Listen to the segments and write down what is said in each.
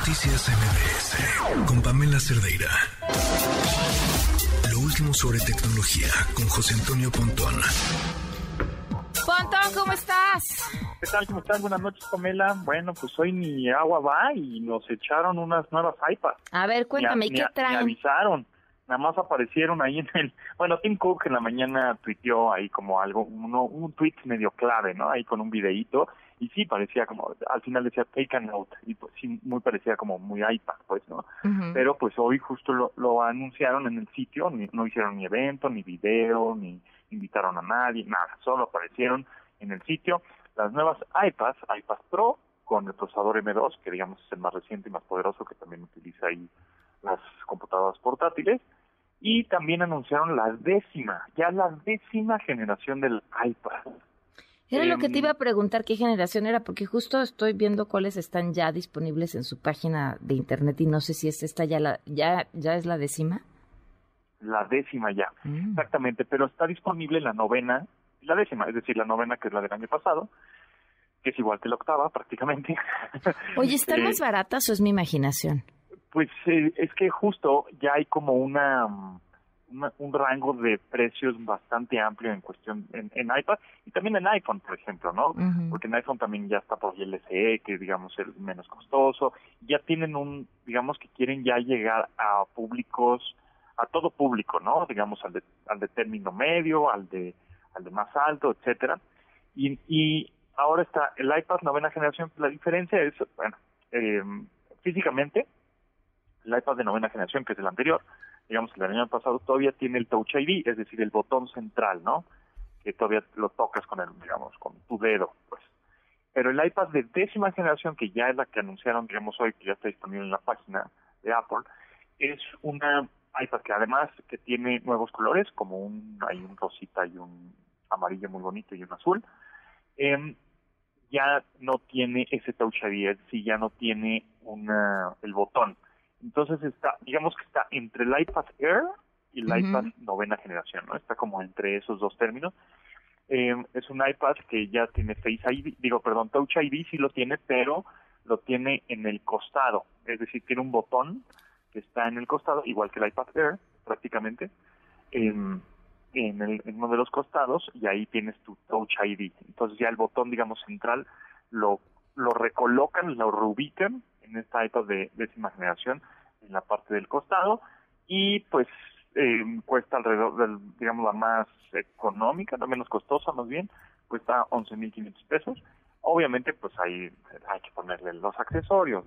Noticias MBS con Pamela Cerdeira. Lo último sobre tecnología con José Antonio Pontón. Pontón, ¿cómo estás? ¿Qué tal? ¿Cómo estás? Buenas noches, Pamela. Bueno, pues hoy ni agua va y nos echaron unas nuevas iPads. A ver, cuéntame, Ni a- ¿qué ni a- traen? ni avisaron. Nada más aparecieron ahí en el... Bueno, Tim Cook en la mañana tuiteó ahí como algo, uno, un tweet medio clave, ¿no? Ahí con un videíto. Y sí, parecía como, al final decía take a note. Y pues sí, muy parecía como muy iPad, pues, ¿no? Pero pues hoy justo lo, lo anunciaron en el sitio, ni- no hicieron ni evento, ni video, ni invitaron a nadie, nada, solo aparecieron en el sitio las nuevas iPads, iPad Pro con el procesador M2, que digamos es el más reciente y más poderoso, que también utiliza ahí las computadoras portátiles, y también anunciaron la décima, ya la décima generación del iPad. Era lo que em, te iba a preguntar qué generación era, porque justo estoy viendo cuáles están ya disponibles en su página de internet y no sé si es esta ya la ya ya es la décima. La décima ya. Mm. Exactamente, pero está disponible la novena, la décima, es decir, la novena que es la del año pasado, que es igual que la octava prácticamente. Oye, ¿están Eh, más baratas o es mi imaginación? Pues eh, es que justo ya hay como una, mm, una- un rango de precios bastante amplio en cuestión en, en iPad y también en iPhone, por ejemplo, ¿no? Porque en iPhone también ya está por el LCE, que digamos es menos costoso. Ya tienen un, digamos que quieren ya llegar a públicos, a todo público, ¿no? Digamos al de, al de término medio, al de, al de más alto, etcétera. Y, y ahora está el iPad novena generación. La diferencia es, bueno, eh, físicamente, el iPad de novena generación, que es el anterior, digamos el del año pasado, todavía tiene el Touch ID, es decir, el botón central, ¿no? Que todavía lo tocas con el, digamos, con tu dedo, pues. Pero el iPad de décima generación, que ya es la que anunciaron, digamos, hoy, que ya está disponible en la página de Apple, es una iPad que además que tiene nuevos colores, como un, hay un rosita y un amarillo muy bonito y un azul. Em, ya no tiene ese Touch ID, es ya no tiene una, el botón. Entonces está, digamos que está entre el iPad Air y el iPad novena generación, ¿no? Está como entre esos dos términos. Eh, es un iPad que ya tiene Face ID, digo, perdón, Touch ID sí lo tiene, pero lo tiene en el costado, es decir, tiene un botón que está en el costado, igual que el iPad Air, prácticamente, en, en, el, en uno de los costados, y ahí tienes tu Touch ID. Entonces ya el botón, digamos, central, lo, lo recolocan, lo reubican en esta iPad de décima generación, en la parte del costado, y pues eh, cuesta alrededor del, digamos, la más económica, la menos costosa más bien, cuesta 11.500 pesos. Obviamente, pues ahí hay que ponerle los accesorios,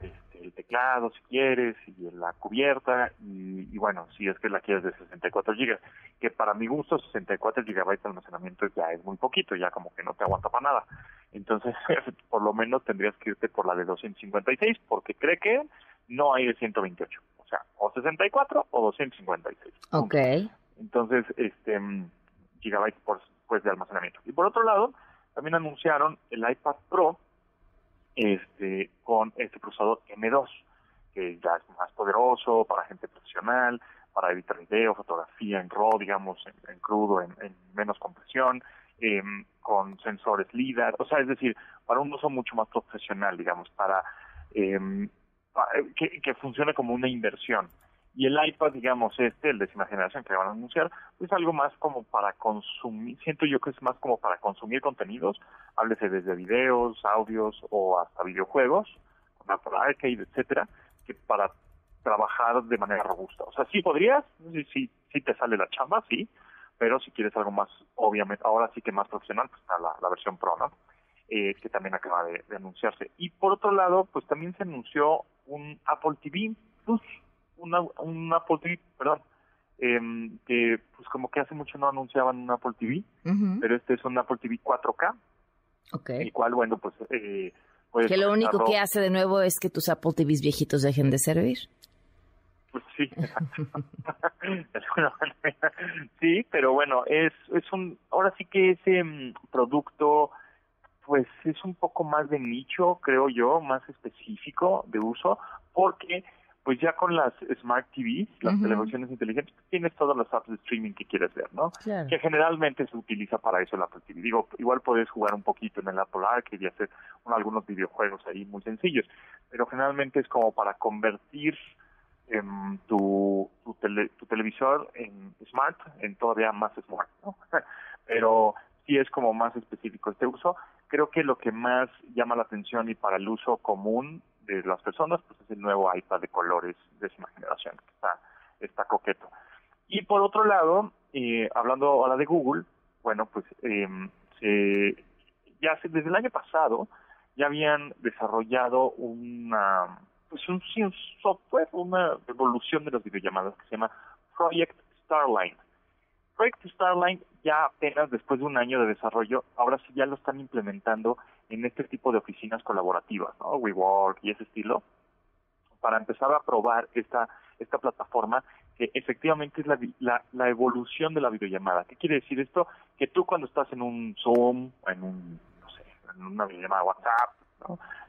este, el teclado si quieres, y la cubierta, y, y bueno, si es que la quieres de 64 gigas, que para mi gusto 64 gigabytes de almacenamiento ya es muy poquito, ya como que no te aguanta para nada. Entonces, por lo menos tendrías que irte por la de 256, porque cree que no hay de 128. O sea, o 64 o 256. Punto. Ok. Entonces, este gigabytes por, pues de almacenamiento. Y por otro lado, también anunciaron el iPad Pro este con este procesador M2, que ya es más poderoso para gente profesional, para editar video, fotografía en RAW, digamos, en, en crudo, en, en menos compresión, em, con sensores LIDAR, o sea, es decir, para un uso mucho más profesional, digamos, para em, pa- que, funcione como una inversión. Y el iPad, digamos, este, el décima generación que van a anunciar, pues algo más como para consumir, siento yo que es más como para consumir contenidos, háblese desde videos, audios o hasta videojuegos, Apple Arcade, etcétera, que para trabajar de manera robusta. O sea, sí podrías, sí, sí, sí te sale la chamba, sí, pero si quieres algo más, obviamente, ahora sí que más profesional, pues está la, la versión Pro, ¿no? Eh, que también acaba de, de anunciarse. Y por otro lado, pues también se anunció un Apple TV Plus, una, un Apple TV, perdón, em, que pues como que hace mucho no anunciaban un Apple TV, pero este es un Apple TV 4K, Ok. el cual, bueno, pues... Eh, puedes Que lo único conectarlo- que hace de nuevo es que tus Apple TVs viejitos dejen de servir. Pues sí, sí, pero bueno, es, es un, ahora sí que ese mm, producto, pues es un poco más de nicho, creo yo, más específico de uso, porque pues ya con las Smart TVs, las televisiones inteligentes, tienes todas las apps de streaming que quieres ver, ¿no? Que generalmente se utiliza para eso el Apple TV. Digo, igual puedes jugar un poquito en el Apple Arcade y hacer algunos videojuegos ahí muy sencillos, pero generalmente es como para convertir em, tu, tu, tu televisor en smart, en todavía más smart, pero sí es como más específico este uso. Creo que lo que más llama la atención y para el uso común de las personas, pues es el nuevo iPad de colores décima generación, que está, está coqueto. Y por otro lado, eh, hablando ahora de Google, bueno, pues eh, se, ya desde el año pasado ya habían desarrollado una, pues un, un software, una evolución de las videollamadas que se llama Project Starline. Project Starline ya apenas después de un año de desarrollo, ahora sí ya lo están implementando en este tipo de oficinas colaborativas, ¿no? WeWork y ese estilo, para empezar a probar esta, esta plataforma que efectivamente es la, la, evolución de la videollamada. ¿Qué quiere decir esto? Que tú cuando estás en un Zoom, en un, no sé, en una videollamada WhatsApp,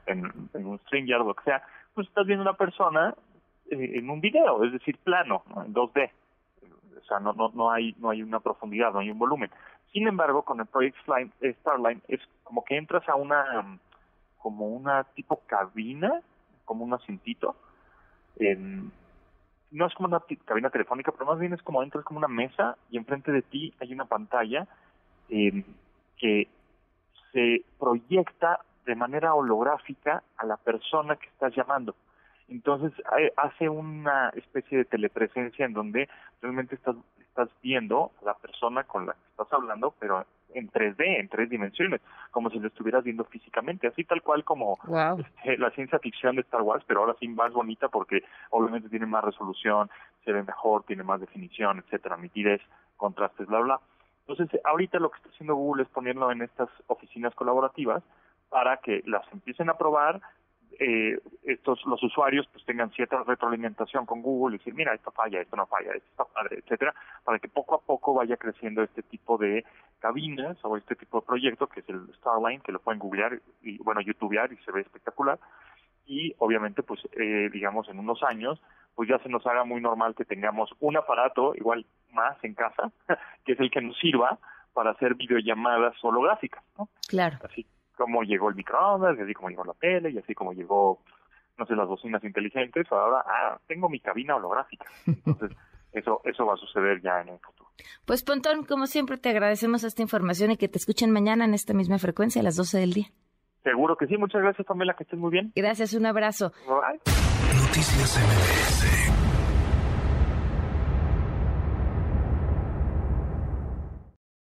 en, en un StreamYard o lo que sea, pues estás viendo una persona eh, en un video, es decir, plano, en 2D. O sea, no, no, no, hay, no hay una profundidad, no hay un volumen. Sin embargo, con el Project eh, Starline es como que entras a una como una tipo cabina, como un asientito. no es como una cabina telefónica, pero más bien es como entras como una mesa y enfrente de ti hay una pantalla que se proyecta de manera holográfica a la persona que estás llamando. Entonces hace una especie de telepresencia en donde realmente estás estás viendo a la persona con la que estás hablando, pero en 3D, en tres dimensiones, como si lo estuvieras viendo físicamente, así tal cual como este, la ciencia ficción de Star Wars, pero ahora sí más bonita porque obviamente tiene más resolución, se ve mejor, tiene más definición, etcétera, nitidez, contrastes, bla, bla. Entonces, ahorita lo que está haciendo Google es ponerlo en estas oficinas colaborativas para que las empiecen a probar, eh, estos los usuarios pues tengan cierta retroalimentación con Google y decir mira esto falla esto no falla esto está padre etcétera para que poco a poco vaya creciendo este tipo de cabinas o este tipo de proyecto que es el Starline que lo pueden googlear y bueno youtubear y se ve espectacular y obviamente pues eh, digamos en unos años pues ya se nos haga muy normal que tengamos un aparato igual más en casa que es el que nos sirva para hacer videollamadas holográficas ¿no? claro así como llegó el microondas, y así como llegó la tele, y así como llegó, no sé, las bocinas inteligentes, ahora, ah, tengo mi cabina holográfica. Entonces, eso, eso va a suceder ya en el futuro. Pues Pontón, como siempre, te agradecemos esta información y que te escuchen mañana en esta misma frecuencia a las 12 del día. Seguro que sí, muchas gracias Pamela, que estés muy bien. Gracias, un abrazo. Noticias MBS